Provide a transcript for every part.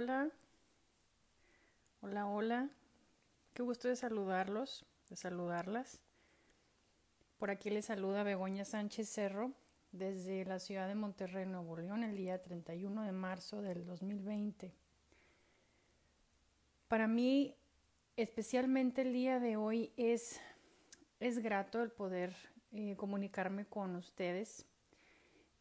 hola. Hola, hola. Qué gusto de saludarlos, de saludarlas. Por aquí les saluda Begoña Sánchez Cerro desde la ciudad de Monterrey, Nuevo León, el día 31 de marzo del 2020. Para mí, especialmente el día de hoy, es, es grato el poder eh, comunicarme con ustedes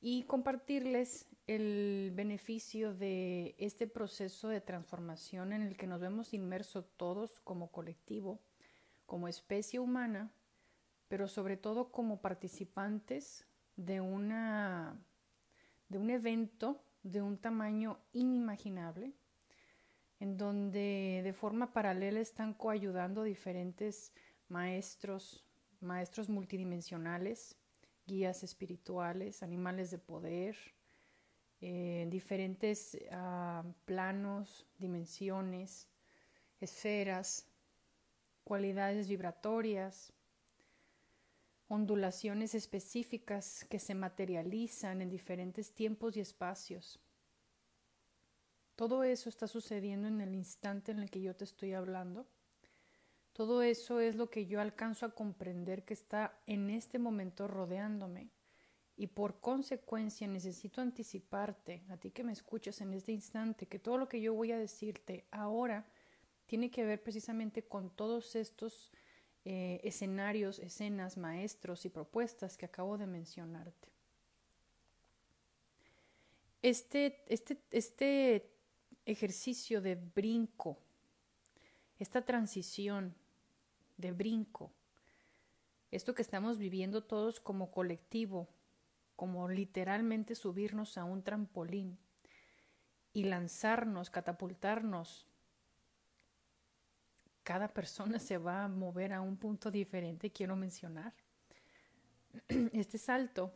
y compartirles el beneficio de este proceso de transformación en el que nos vemos inmersos todos como colectivo, como especie humana, pero sobre todo como participantes de, una, de un evento de un tamaño inimaginable, en donde de forma paralela están coayudando diferentes maestros, maestros multidimensionales, guías espirituales, animales de poder, eh, diferentes uh, planos, dimensiones, esferas, cualidades vibratorias, ondulaciones específicas que se materializan en diferentes tiempos y espacios. Todo eso está sucediendo en el instante en el que yo te estoy hablando. Todo eso es lo que yo alcanzo a comprender que está en este momento rodeándome y por consecuencia necesito anticiparte, a ti que me escuchas en este instante, que todo lo que yo voy a decirte ahora tiene que ver precisamente con todos estos eh, escenarios, escenas, maestros y propuestas que acabo de mencionarte. Este, este, este ejercicio de brinco, esta transición de brinco, esto que estamos viviendo todos como colectivo, como literalmente subirnos a un trampolín y lanzarnos, catapultarnos. Cada persona se va a mover a un punto diferente, quiero mencionar. Este salto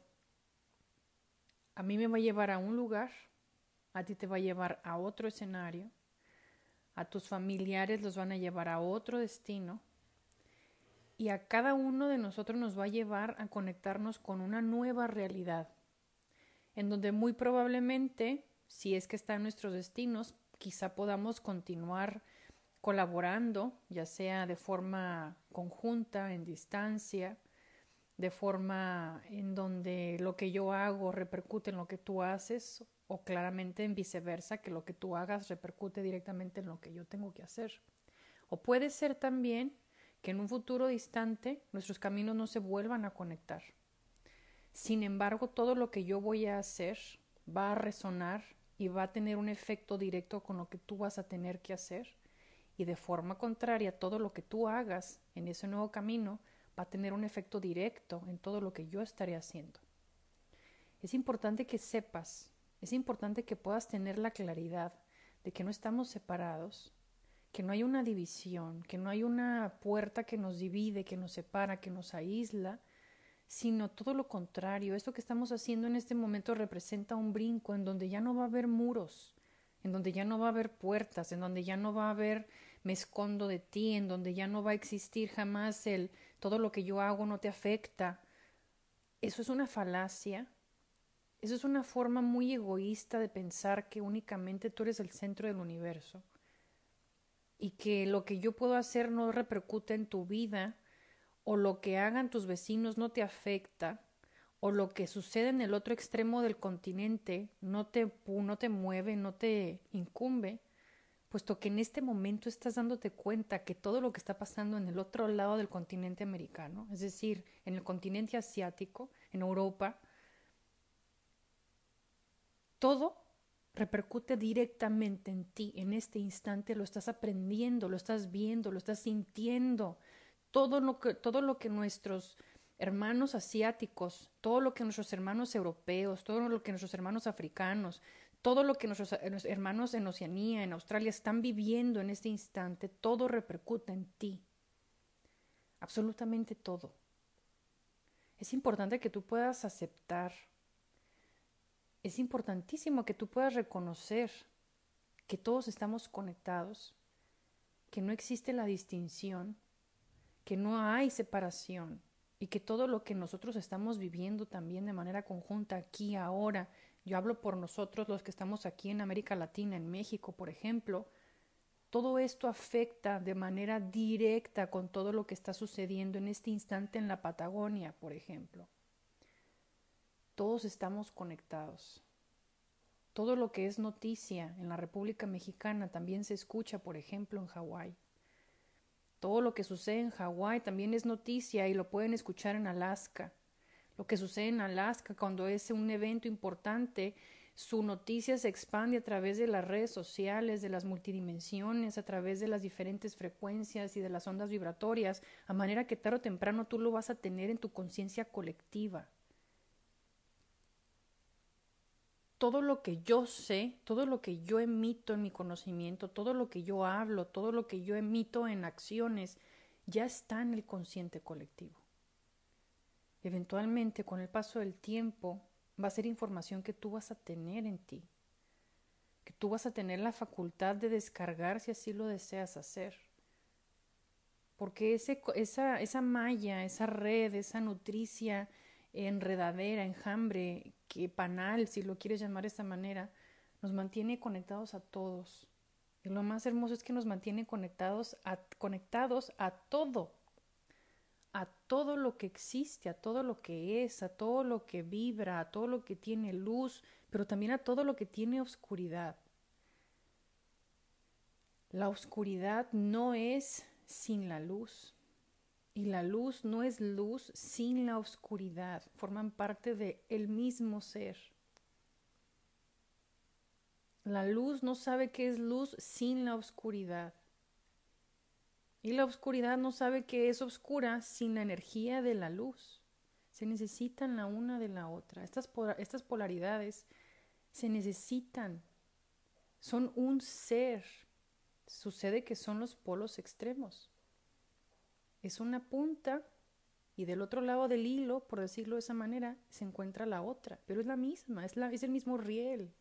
a mí me va a llevar a un lugar, a ti te va a llevar a otro escenario, a tus familiares los van a llevar a otro destino y a cada uno de nosotros nos va a llevar a conectarnos con una nueva realidad, en donde muy probablemente, si es que está en nuestros destinos, quizá podamos continuar colaborando, ya sea de forma conjunta, en distancia, de forma en donde lo que yo hago repercute en lo que tú haces, o claramente en viceversa, que lo que tú hagas repercute directamente en lo que yo tengo que hacer. O puede ser también que en un futuro distante nuestros caminos no se vuelvan a conectar. Sin embargo, todo lo que yo voy a hacer va a resonar y va a tener un efecto directo con lo que tú vas a tener que hacer. Y de forma contraria, todo lo que tú hagas en ese nuevo camino va a tener un efecto directo en todo lo que yo estaré haciendo. Es importante que sepas, es importante que puedas tener la claridad de que no estamos separados, que no hay una división, que no hay una puerta que nos divide, que nos separa, que nos aísla, sino todo lo contrario. Esto que estamos haciendo en este momento representa un brinco en donde ya no va a haber muros, en donde ya no va a haber puertas, en donde ya no va a haber me escondo de ti, en donde ya no va a existir jamás el todo lo que yo hago no te afecta. Eso es una falacia. Eso es una forma muy egoísta de pensar que únicamente tú eres el centro del universo y que lo que yo puedo hacer no repercute en tu vida o lo que hagan tus vecinos no te afecta o lo que sucede en el otro extremo del continente no te, no te mueve, no te incumbe, puesto que en este momento estás dándote cuenta que todo lo que está pasando en el otro lado del continente americano, es decir, en el continente asiático, en Europa, todo repercute directamente en ti, en este instante lo estás aprendiendo, lo estás viendo, lo estás sintiendo. todo lo que, todo lo que nuestros hermanos asiáticos, todo lo que nuestros hermanos europeos, todo lo que nuestros hermanos africanos, todo lo que nuestros hermanos en Oceanía, en Australia están viviendo en este instante, todo repercute en ti. Absolutamente todo. Es importante que tú puedas aceptar. Es importantísimo que tú puedas reconocer que todos estamos conectados, que no existe la distinción, que no hay separación y que todo lo que nosotros estamos viviendo también de manera conjunta aquí, ahora, yo hablo por nosotros los que estamos aquí en América Latina, en México, por ejemplo, todo esto afecta de manera directa con todo lo que está sucediendo en este instante en la Patagonia, por ejemplo. Todos estamos conectados. Todo lo que es noticia en la República Mexicana también se escucha, por ejemplo, en Hawái. Todo lo que sucede en Hawái también es noticia y lo pueden escuchar en Alaska. Lo que sucede en Alaska cuando es un evento importante, su noticia se expande a través de las redes sociales, de las multidimensiones, a través de las diferentes frecuencias y de las ondas vibratorias, a manera que tarde o temprano tú lo vas a tener en tu conciencia colectiva. Todo lo que yo sé, todo lo que yo emito en mi conocimiento, todo lo que yo hablo, todo lo que yo emito en acciones, ya está en el consciente colectivo. Eventualmente, con el paso del tiempo, va a ser información que tú vas a tener en ti, que tú vas a tener la facultad de descargar si así lo deseas hacer. Porque ese, esa, esa malla, esa red, esa nutricia, enredadera, enjambre, que panal, si lo quieres llamar de esta manera, nos mantiene conectados a todos. Y lo más hermoso es que nos mantiene conectados a, conectados a todo, a todo lo que existe, a todo lo que es, a todo lo que vibra, a todo lo que tiene luz, pero también a todo lo que tiene oscuridad. La oscuridad no es sin la luz. Y la luz no es luz sin la oscuridad, forman parte de el mismo ser. La luz no sabe qué es luz sin la oscuridad. Y la oscuridad no sabe qué es oscura sin la energía de la luz. Se necesitan la una de la otra. Estas, estas polaridades se necesitan. Son un ser. Sucede que son los polos extremos es una punta y del otro lado del hilo, por decirlo de esa manera, se encuentra la otra, pero es la misma, es, la, el mismo riel.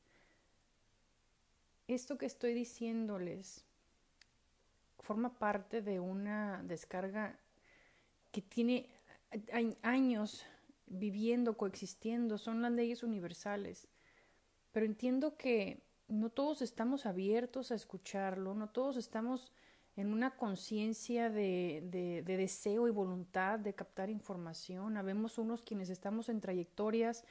Esto que estoy diciéndoles forma parte de una descarga que tiene años viviendo, coexistiendo, son las leyes universales. Pero entiendo que no todos estamos abiertos a escucharlo, no todos estamos en una conciencia de, deseo y voluntad de captar información. Habemos unos quienes estamos en trayectorias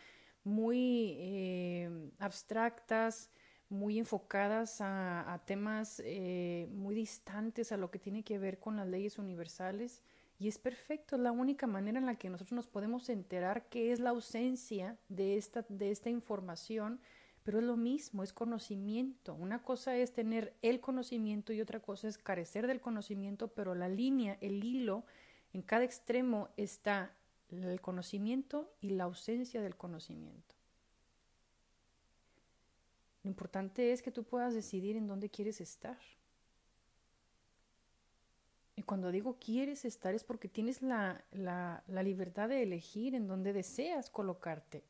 muy eh, abstractas, muy enfocadas a, temas eh, muy distantes a lo que tiene que ver con las leyes universales. Y es perfecto, es la única manera en la que nosotros nos podemos enterar qué es la ausencia de esta, de esta información pero es lo mismo, es conocimiento. Una cosa es tener el conocimiento y otra cosa es carecer del conocimiento, pero la línea, el hilo, en cada extremo está el conocimiento y la ausencia del conocimiento. Lo importante es que tú puedas decidir en dónde quieres estar. Y cuando digo quieres estar es porque tienes la, la, libertad de elegir en dónde deseas colocarte.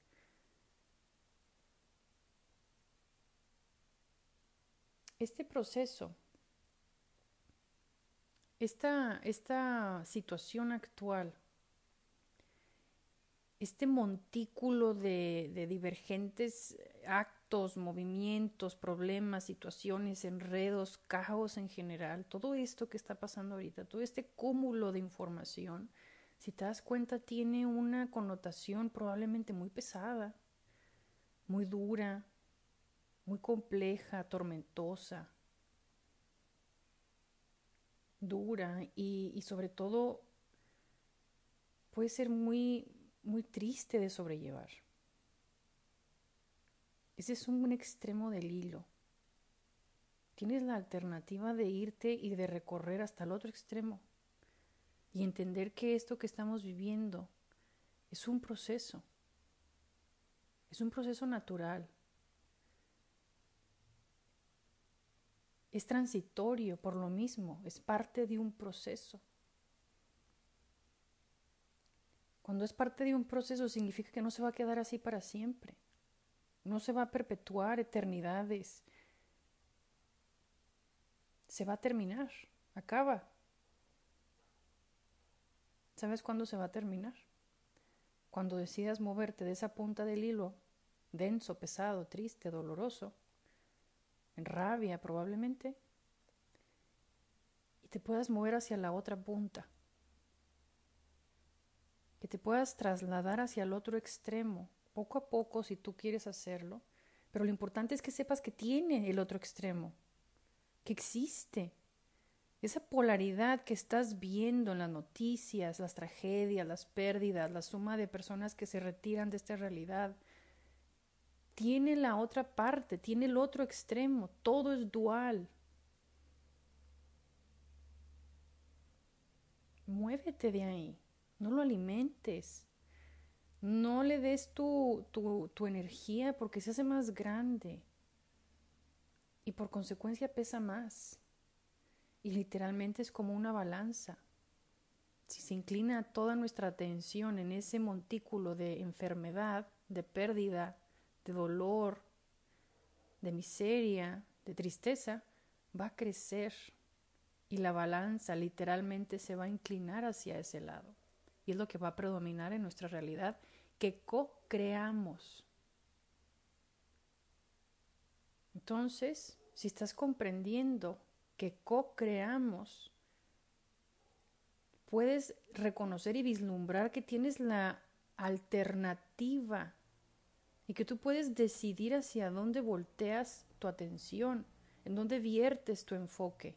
Este proceso, esta, esta situación actual, este montículo de, de, divergentes actos, movimientos, problemas, situaciones, enredos, caos en general, todo esto que está pasando ahorita, todo este cúmulo de información, si te das cuenta, tiene una connotación probablemente muy pesada, muy dura, muy compleja, tormentosa, dura y, sobre todo puede ser muy, muy triste de sobrellevar. Ese es un extremo del hilo. Tienes la alternativa de irte y de recorrer hasta el otro extremo. y entender que esto que estamos viviendo es un proceso, es un proceso natural, es transitorio por lo mismo, es parte de un proceso. Cuando es parte de un proceso significa que no se va a quedar así para siempre, no se va a perpetuar eternidades, se va a terminar, acaba. ¿Sabes cuándo se va a terminar? Cuando decidas moverte de esa punta del hilo, denso, pesado, triste, doloroso, en rabia probablemente, y te puedas mover hacia la otra punta, que te puedas trasladar hacia el otro extremo, poco a poco si tú quieres hacerlo, pero lo importante es que sepas que tiene el otro extremo, que existe. Esa polaridad que estás viendo en las noticias, las tragedias, las pérdidas, la suma de personas que se retiran de esta realidad, tiene la otra parte, tiene el otro extremo, todo es dual. Muévete de ahí, no lo alimentes, no le des tu, tu, energía porque se hace más grande y por consecuencia pesa más. Y literalmente es como una balanza. Si se inclina toda nuestra atención en ese montículo de enfermedad, de pérdida, de dolor, de miseria, de tristeza, va a crecer y la balanza literalmente se va a inclinar hacia ese lado. Y es lo que va a predominar en nuestra realidad que co-creamos. Entonces, si estás comprendiendo que co-creamos, puedes reconocer y vislumbrar que tienes la alternativa y que tú puedes decidir hacia dónde volteas tu atención, en dónde viertes tu enfoque.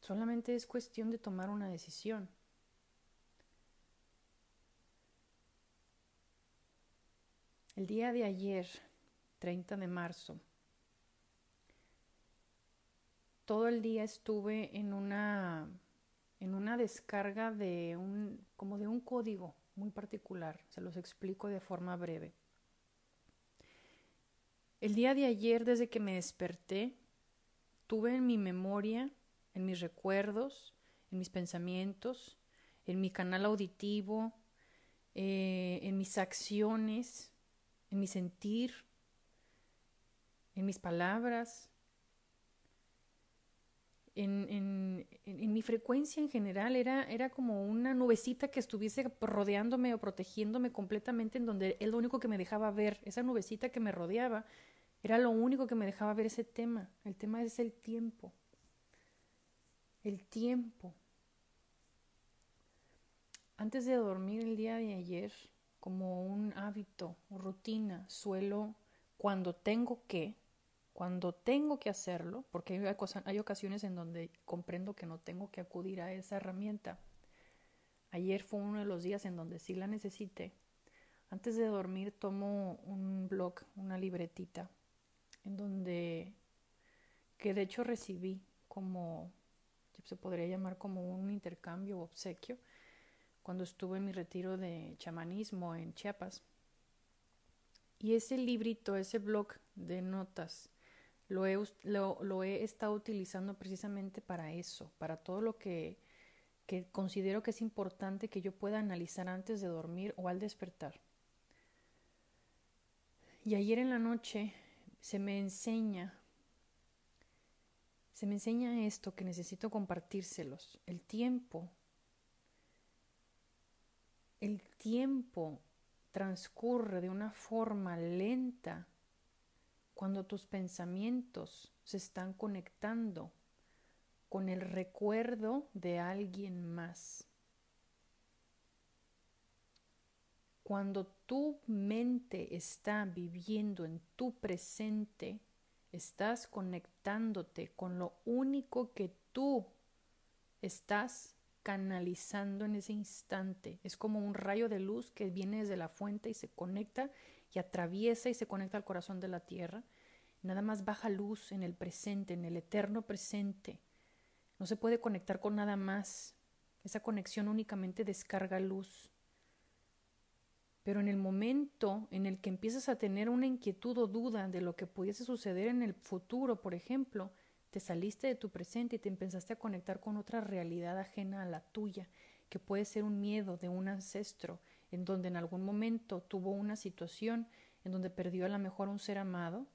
Solamente es cuestión de tomar una decisión. El día de ayer, 30 de marzo, todo el día estuve en una en una descarga de un como de un código muy particular, se los explico de forma breve. El día de ayer, desde que me desperté, tuve en mi memoria, en mis recuerdos, en mis pensamientos, en mi canal auditivo, eh, en mis acciones, en mi sentir, en mis palabras, en, mi frecuencia en general era, era como una nubecita que estuviese rodeándome o protegiéndome completamente en donde es lo único que me dejaba ver, esa nubecita que me rodeaba, era lo único que me dejaba ver ese tema. El tema es el tiempo. El tiempo. Antes de dormir el día de ayer, como un hábito, rutina, suelo, cuando tengo que, cuando tengo que hacerlo, porque hay, ocasiones en donde comprendo que no tengo que acudir a esa herramienta. Ayer fue uno de los días en donde sí la necesité. Antes de dormir tomo un blog, una libretita, en donde, que de hecho recibí como, se podría llamar como un intercambio o obsequio, cuando estuve en mi retiro de chamanismo en Chiapas. Y ese librito, ese blog de notas, lo he, lo, he estado utilizando precisamente para eso, para todo lo que, que considero que es importante que yo pueda analizar antes de dormir o al despertar. Y ayer en la noche se me enseña, se me enseña esto que necesito compartírselos. El tiempo el tiempo transcurre de una forma lenta cuando tus pensamientos se están conectando con el recuerdo de alguien más. Cuando tu mente está viviendo en tu presente, estás conectándote con lo único que tú estás canalizando en ese instante. Es como un rayo de luz que viene desde la fuente y se conecta y atraviesa y se conecta al corazón de la tierra. Nada más baja luz en el presente, en el eterno presente. no se puede conectar con nada más. Esa conexión únicamente descarga luz. Pero en el momento en el que empiezas a tener una inquietud o duda de lo que pudiese suceder en el futuro, por ejemplo, te saliste de tu presente y te empezaste a conectar con otra realidad ajena a la tuya, que puede ser un miedo de un ancestro, en donde en algún momento tuvo una situación en donde perdió a lo mejor un ser amado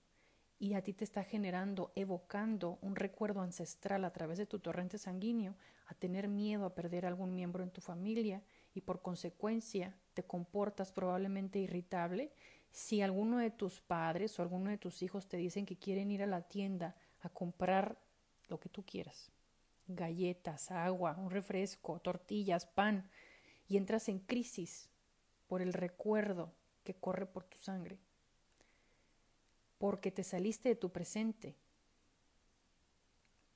y a ti te está generando, evocando un recuerdo ancestral a través de tu torrente sanguíneo, a tener miedo a perder algún miembro en tu familia y por consecuencia te comportas probablemente irritable, si alguno de tus padres o alguno de tus hijos te dicen que quieren ir a la tienda a comprar lo que tú quieras, galletas, agua, un refresco, tortillas, pan, y entras en crisis por el recuerdo que corre por tu sangre, porque te saliste de tu presente,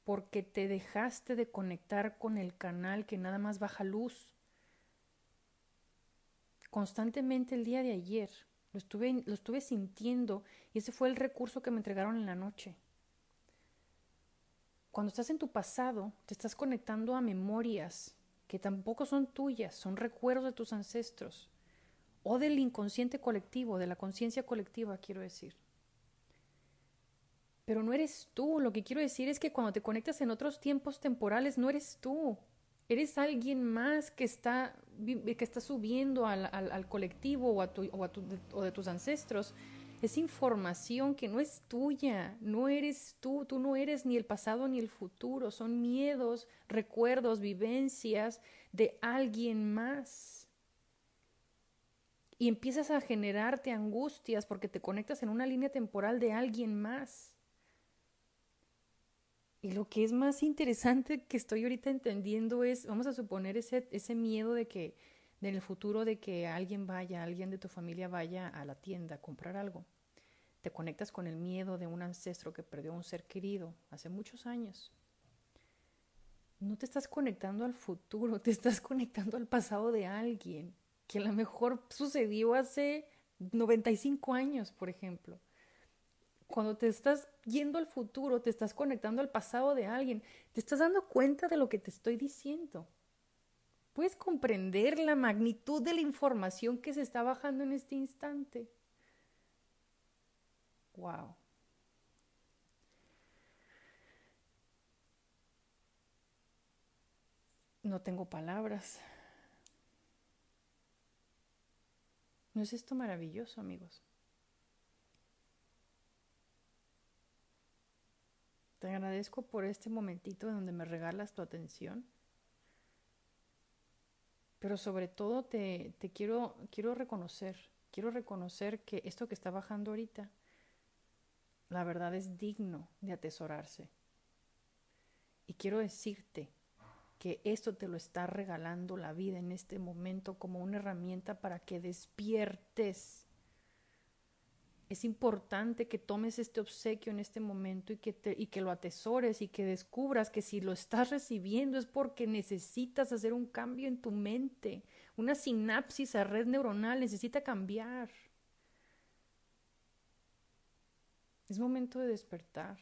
porque te dejaste de conectar con el canal que nada más baja luz. Constantemente el día de ayer lo estuve, lo estuve sintiendo y ese fue el recurso que me entregaron en la noche. Cuando estás en tu pasado, te estás conectando a memorias que tampoco son tuyas, son recuerdos de tus ancestros o del inconsciente colectivo, de la conciencia colectiva, quiero decir. Pero no eres tú, lo que quiero decir es que cuando te conectas en otros tiempos temporales, no eres tú, eres alguien más que está, que está subiendo al, al, colectivo o, a tu, o, a tu, o de tus ancestros. Es información que no es tuya, no eres tú, tú no eres ni el pasado ni el futuro, son miedos, recuerdos, vivencias de alguien más. Y empiezas a generarte angustias porque te conectas en una línea temporal de alguien más. Y lo que es más interesante que estoy ahorita entendiendo es, vamos a suponer ese, ese miedo de que en el futuro de que alguien vaya, alguien de tu familia vaya a la tienda a comprar algo. Te conectas con el miedo de un ancestro que perdió a un ser querido hace muchos años. No te estás conectando al futuro, te estás conectando al pasado de alguien que a lo mejor sucedió hace 95 años, por ejemplo. Cuando te estás yendo al futuro, te estás conectando al pasado de alguien, te estás dando cuenta de lo que te estoy diciendo. Puedes comprender la magnitud de la información que se está bajando en este instante. Wow. No tengo palabras. ¿No es esto maravilloso, amigos? Te agradezco por este momentito en donde me regalas tu atención. Pero sobre todo te, te quiero, quiero reconocer, quiero reconocer que esto que está bajando ahorita la verdad es digno de atesorarse. Y quiero decirte que esto te lo está regalando la vida en este momento como una herramienta para que despiertes. Es importante que tomes este obsequio en este momento y que, y que lo atesores y que descubras que si lo estás recibiendo es porque necesitas hacer un cambio en tu mente. Una sinapsis a red neuronal necesita cambiar. Es momento de despertar.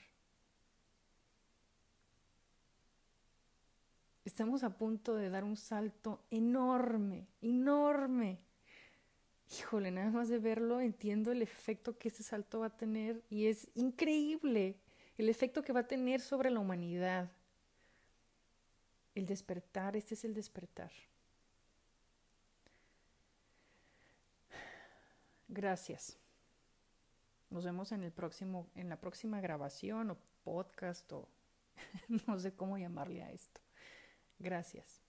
Estamos a punto de dar un salto enorme, enorme. Híjole, nada más de verlo entiendo el efecto que ese salto va a tener y es increíble el efecto que va a tener sobre la humanidad. El despertar, este es el despertar. Gracias. Nos vemos en el próximo, en la próxima grabación o podcast o no sé cómo llamarle a esto. Gracias.